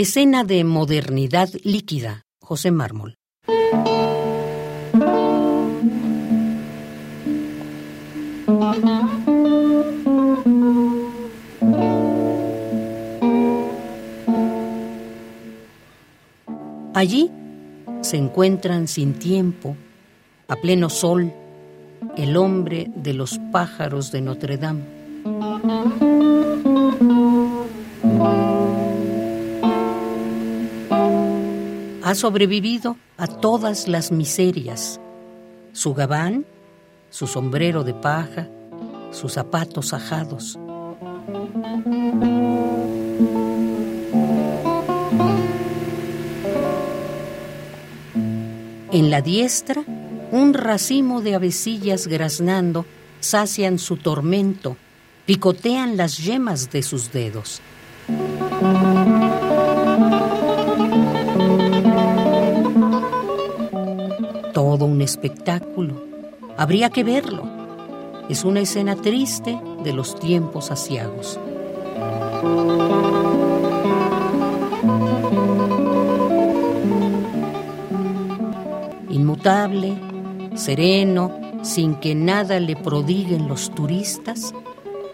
Escena de modernidad líquida, José Mármol. Allí se encuentran sin tiempo, a pleno sol, el hombre de los pájaros de Notre Dame. Ha sobrevivido a todas las miserias. Su gabán, su sombrero de paja, sus zapatos ajados. En la diestra, un racimo de avecillas graznando sacian su tormento, picotean las yemas de sus dedos. Espectáculo. Habría que verlo. Es una escena triste de los tiempos asiagos. Inmutable, sereno, sin que nada le prodiguen los turistas,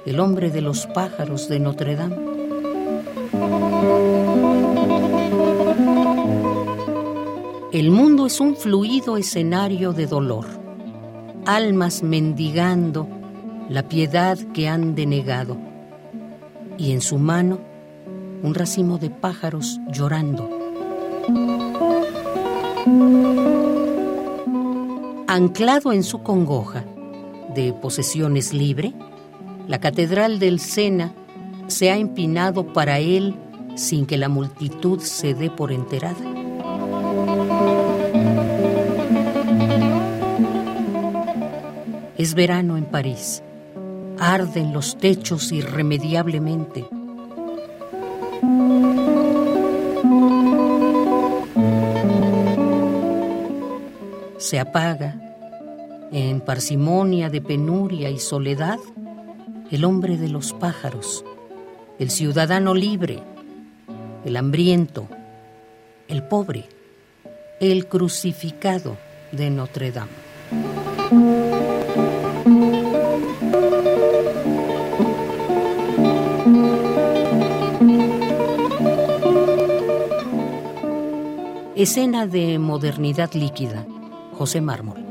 el hombre de los pájaros de Notre Dame. El mundo es un fluido escenario de dolor, almas mendigando la piedad que han denegado, y en su mano un racimo de pájaros llorando. Anclado en su congoja de posesiones libre, la Catedral del Sena se ha empinado para él sin que la multitud se dé por enterada. Es verano en París. Arden los techos irremediablemente. Se apaga, en parsimonia de penuria y soledad, el hombre de los pájaros, el ciudadano libre, el hambriento, el pobre, el crucificado de Notre Dame. Escena de modernidad líquida, José Mármol.